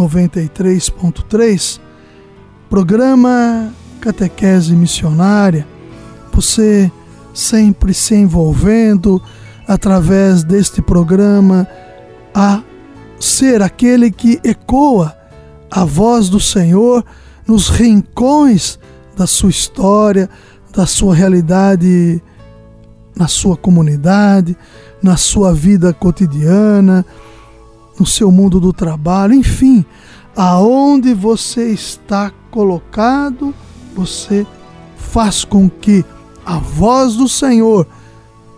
93.3, programa Catequese Missionária. Você sempre se envolvendo através deste programa a ser aquele que ecoa a voz do Senhor nos rincões da sua história, da sua realidade, na sua comunidade, na sua vida cotidiana, no seu mundo do trabalho, enfim, aonde você está colocado, você faz com que a voz do Senhor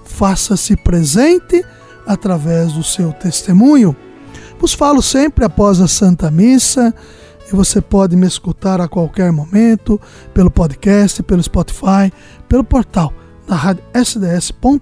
faça-se presente através do seu testemunho. Vos falo sempre após a Santa Missa e você pode me escutar a qualquer momento pelo podcast, pelo Spotify, pelo portal da rádio sds.com.br.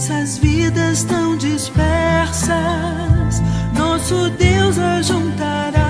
nossas vidas tão dispersas, nosso Deus a juntará.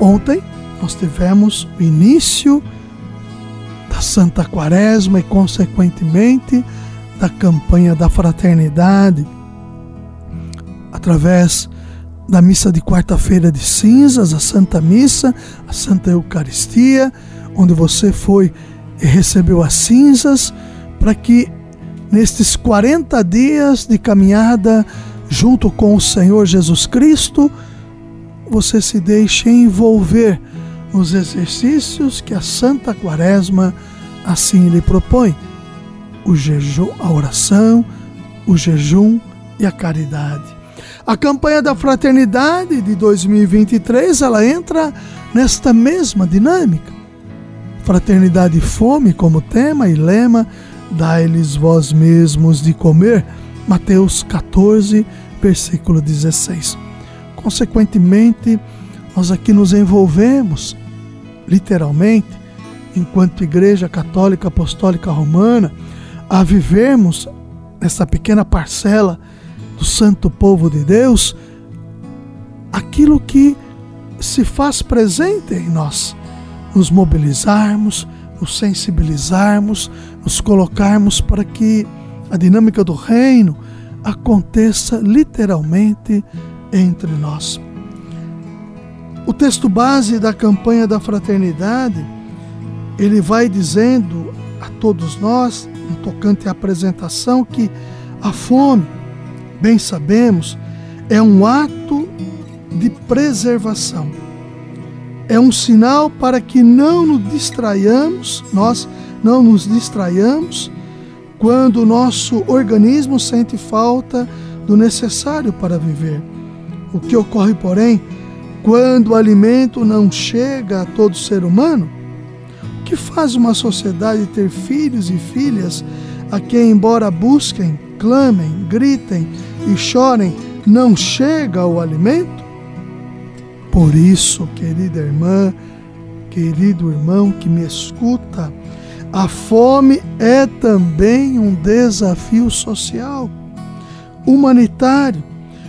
Ontem nós tivemos o início da Santa Quaresma e, consequentemente, da campanha da fraternidade, através da missa de quarta-feira de cinzas, a Santa Missa, a Santa Eucaristia, onde você foi e recebeu as cinzas, para que nestes 40 dias de caminhada junto com o Senhor Jesus Cristo, você se deixe envolver nos exercícios que a Santa Quaresma assim lhe propõe: o jejum, a oração, o jejum e a caridade. A campanha da fraternidade de 2023, ela entra nesta mesma dinâmica. Fraternidade e fome como tema e lema, dai-lhes vós mesmos de comer. Mateus 14, versículo 16. Consequentemente, nós aqui nos envolvemos, literalmente, enquanto Igreja Católica Apostólica Romana, a vivermos nessa pequena parcela do santo povo de Deus, aquilo que se faz presente em nós, nos mobilizarmos, nos sensibilizarmos, nos colocarmos para que a dinâmica do reino aconteça literalmente entre nós. O texto base da campanha da fraternidade, ele vai dizendo a todos nós, no tocante à apresentação, que a fome, bem sabemos, é um ato de preservação. É um sinal para que não nos distraiamos, nós não nos distraiamos quando o nosso organismo sente falta do necessário para viver. O que ocorre, porém, quando o alimento não chega a todo ser humano? O que faz uma sociedade ter filhos e filhas a quem, embora busquem, clamem, gritem, e chorem, não chega o alimento? Por isso, querida irmã, querido irmão que me escuta, a fome é também um desafio social, humanitário,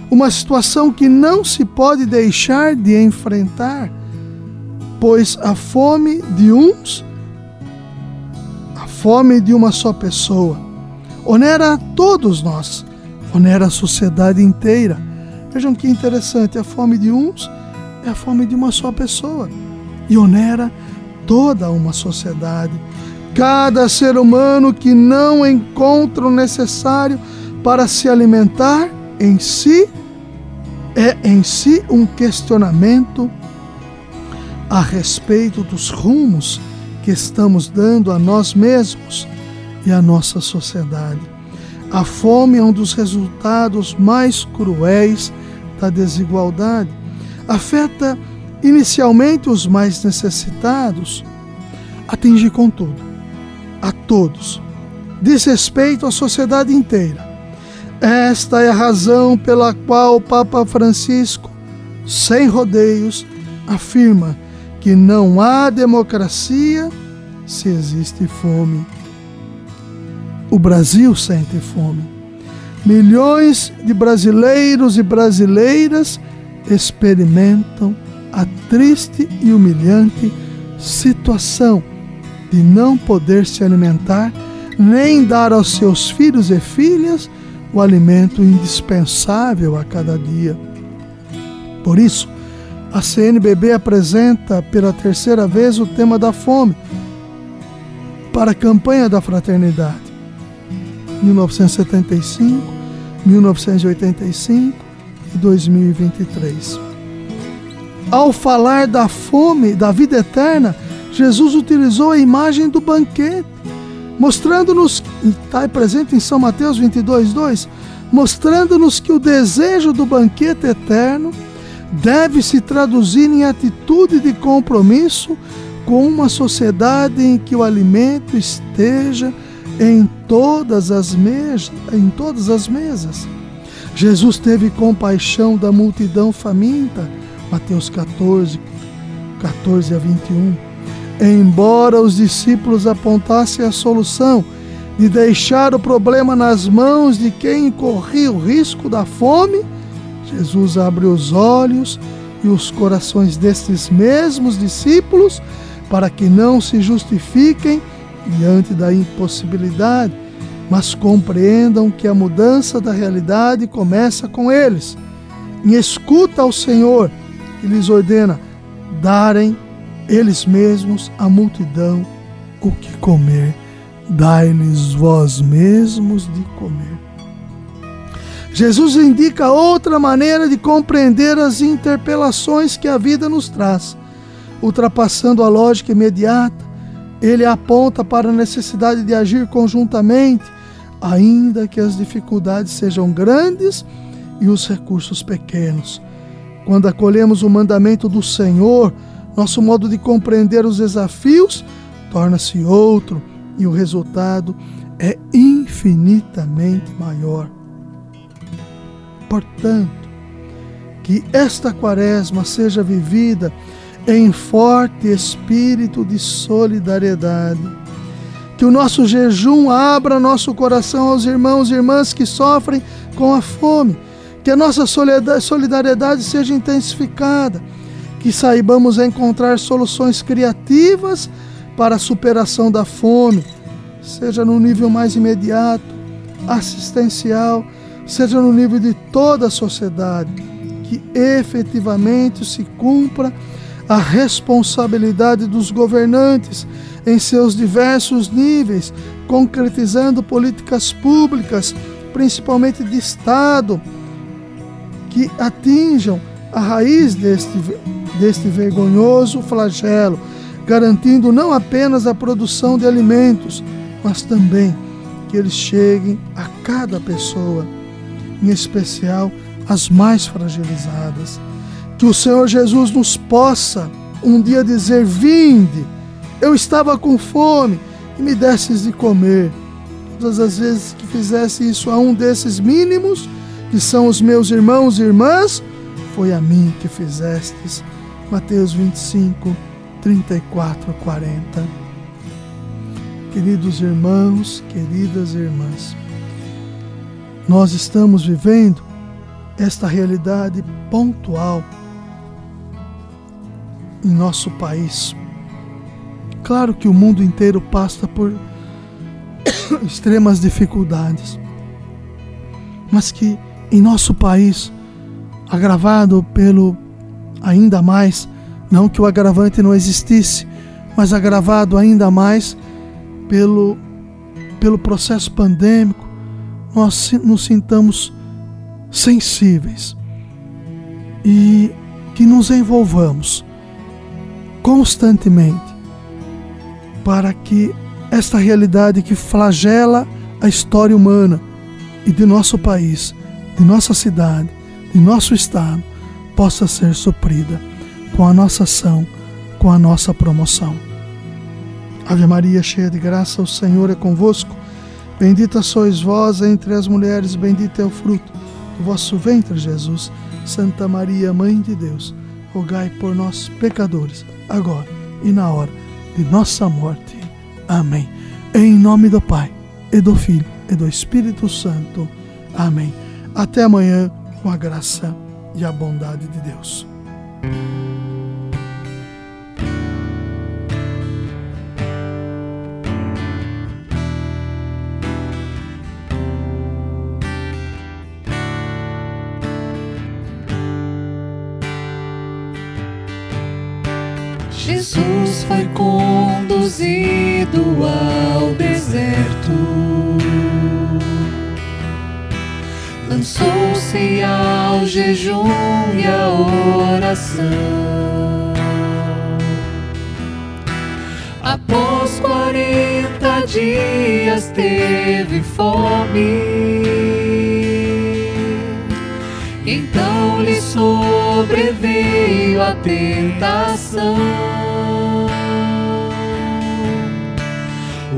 uma situação que não se pode deixar de enfrentar, pois a fome de uns, a fome de uma só pessoa, onera a todos nós onera a sociedade inteira. Vejam que interessante, a fome de uns é a fome de uma só pessoa e onera toda uma sociedade. Cada ser humano que não encontra o necessário para se alimentar em si é em si um questionamento a respeito dos rumos que estamos dando a nós mesmos e à nossa sociedade. A fome é um dos resultados mais cruéis da desigualdade. Afeta inicialmente os mais necessitados, atinge contudo a todos, diz respeito à sociedade inteira. Esta é a razão pela qual o Papa Francisco, sem rodeios, afirma que não há democracia se existe fome o Brasil sente fome. Milhões de brasileiros e brasileiras experimentam a triste e humilhante situação de não poder se alimentar nem dar aos seus filhos e filhas o alimento indispensável a cada dia. Por isso, a CNBB apresenta pela terceira vez o tema da fome para a campanha da fraternidade. 1975, 1985 e 2023. Ao falar da fome, da vida eterna, Jesus utilizou a imagem do banquete, mostrando-nos, está presente em São Mateus 22, 2, mostrando-nos que o desejo do banquete eterno deve se traduzir em atitude de compromisso com uma sociedade em que o alimento esteja em todas as mesas, em todas as mesas. Jesus teve compaixão da multidão faminta, Mateus 14, 14 a 21. Embora os discípulos apontassem a solução de deixar o problema nas mãos de quem corria o risco da fome, Jesus abre os olhos e os corações destes mesmos discípulos para que não se justifiquem diante da impossibilidade, mas compreendam que a mudança da realidade começa com eles. Em escuta ao Senhor, que lhes ordena darem eles mesmos à multidão o que comer. Dai-lhes vós mesmos de comer. Jesus indica outra maneira de compreender as interpelações que a vida nos traz. Ultrapassando a lógica imediata, ele aponta para a necessidade de agir conjuntamente, ainda que as dificuldades sejam grandes e os recursos pequenos. Quando acolhemos o mandamento do Senhor, nosso modo de compreender os desafios torna-se outro e o resultado é infinitamente maior. Portanto, que esta quaresma seja vivida em forte espírito de solidariedade. Que o nosso jejum abra nosso coração aos irmãos e irmãs que sofrem com a fome. Que a nossa solidariedade seja intensificada. Que saibamos encontrar soluções criativas para a superação da fome, seja no nível mais imediato, assistencial, seja no nível de toda a sociedade, que efetivamente se cumpra a responsabilidade dos governantes em seus diversos níveis, concretizando políticas públicas, principalmente de Estado, que atinjam a raiz deste, deste vergonhoso flagelo, garantindo não apenas a produção de alimentos, mas também que eles cheguem a cada pessoa, em especial as mais fragilizadas. Que o Senhor Jesus nos possa um dia dizer: Vinde, eu estava com fome e me desses de comer. Todas as vezes que fizesse isso a um desses mínimos, que são os meus irmãos e irmãs, foi a mim que fizestes. Mateus 25, 34 a 40. Queridos irmãos, queridas irmãs, nós estamos vivendo esta realidade pontual em nosso país. Claro que o mundo inteiro passa por extremas dificuldades, mas que em nosso país, agravado pelo ainda mais não que o agravante não existisse, mas agravado ainda mais pelo, pelo processo pandêmico, nós nos sintamos sensíveis e que nos envolvamos constantemente para que esta realidade que flagela a história humana e de nosso país, de nossa cidade, de nosso estado, possa ser suprida com a nossa ação, com a nossa promoção. Ave Maria, cheia de graça, o Senhor é convosco. Bendita sois vós entre as mulheres, bendito é o fruto do vosso ventre, Jesus. Santa Maria, Mãe de Deus, rogai por nós, pecadores, agora e na hora de nossa morte. Amém. Em nome do Pai, e do Filho, e do Espírito Santo. Amém. Até amanhã, com a graça e a bondade de Deus. Jesus foi conduzido ao deserto, lançou-se ao jejum e à oração. Após quarenta dias teve fome então lhe sobreveio a tentação.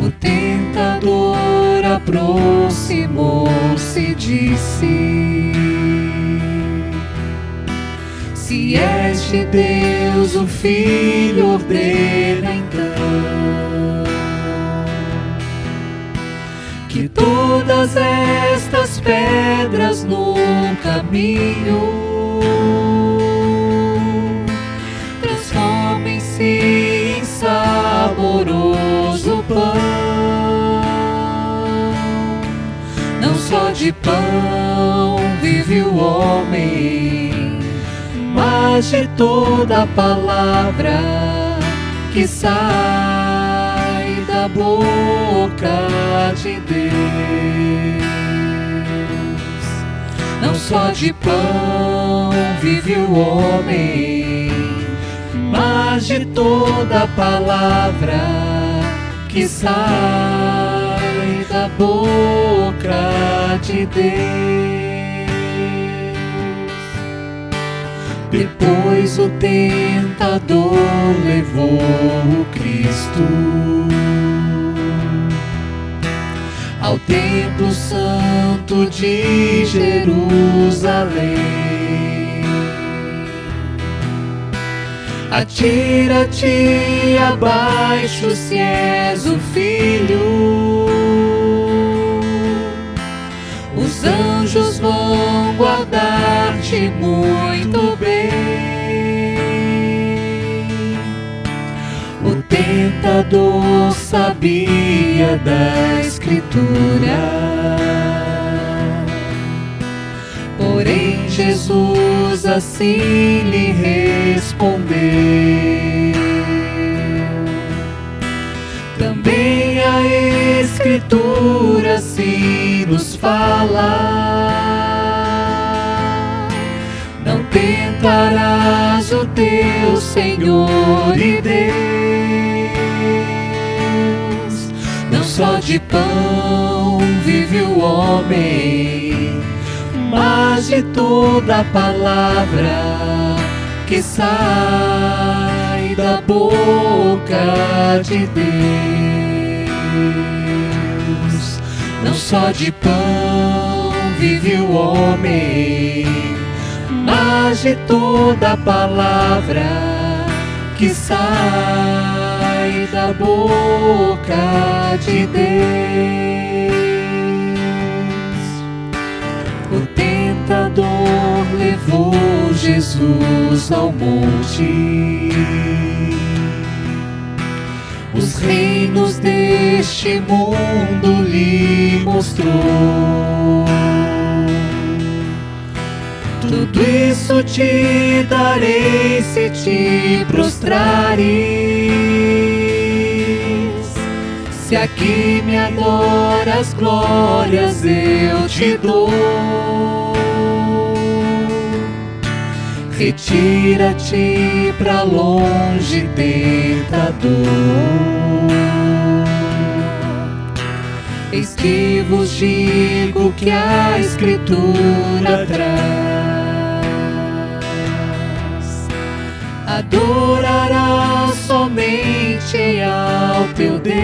O tentador aproximou-se disse: Se és de Deus o Filho, ordena então que todas estas pedras no caminho transformem-se em saboroso de pão vive o homem mas de toda palavra que sai da boca de Deus. Não só de pão vive o homem, mas de toda palavra que sai da boca de Deus. Depois o tentador levou o Cristo ao templo santo de Jerusalém. Atira-te abaixo se és o filho. Os anjos vão guardar-te muito tentador sabia da Escritura. Porém, Jesus assim lhe respondeu: Também a Escritura assim nos fala. Não tentarás o teu Senhor e Deus. só de pão vive o homem, mas de toda palavra que sai da boca de Deus. Não só de pão vive o homem, mas de toda palavra que sai da boca de Deus. O tentador levou Jesus ao monte. Os reinos deste mundo lhe mostrou. Tudo isso te darei se te prostrares. Se aqui me adoras, glórias eu te dou. Retira-te pra longe, tentador. Eis que vos digo que a Escritura traz. Adorarás somente ao teu Deus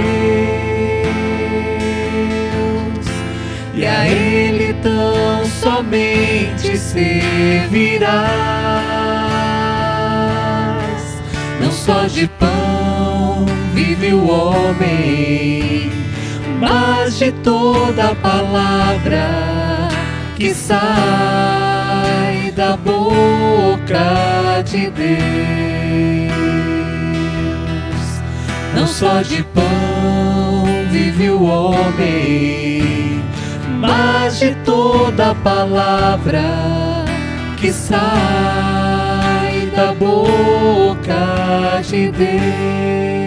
e a Ele tão somente servirás. Não só de pão vive o homem, mas de toda palavra que sai da boca de Deus. Não só de pão vive o homem mas de toda palavra que sai da boca de Deus.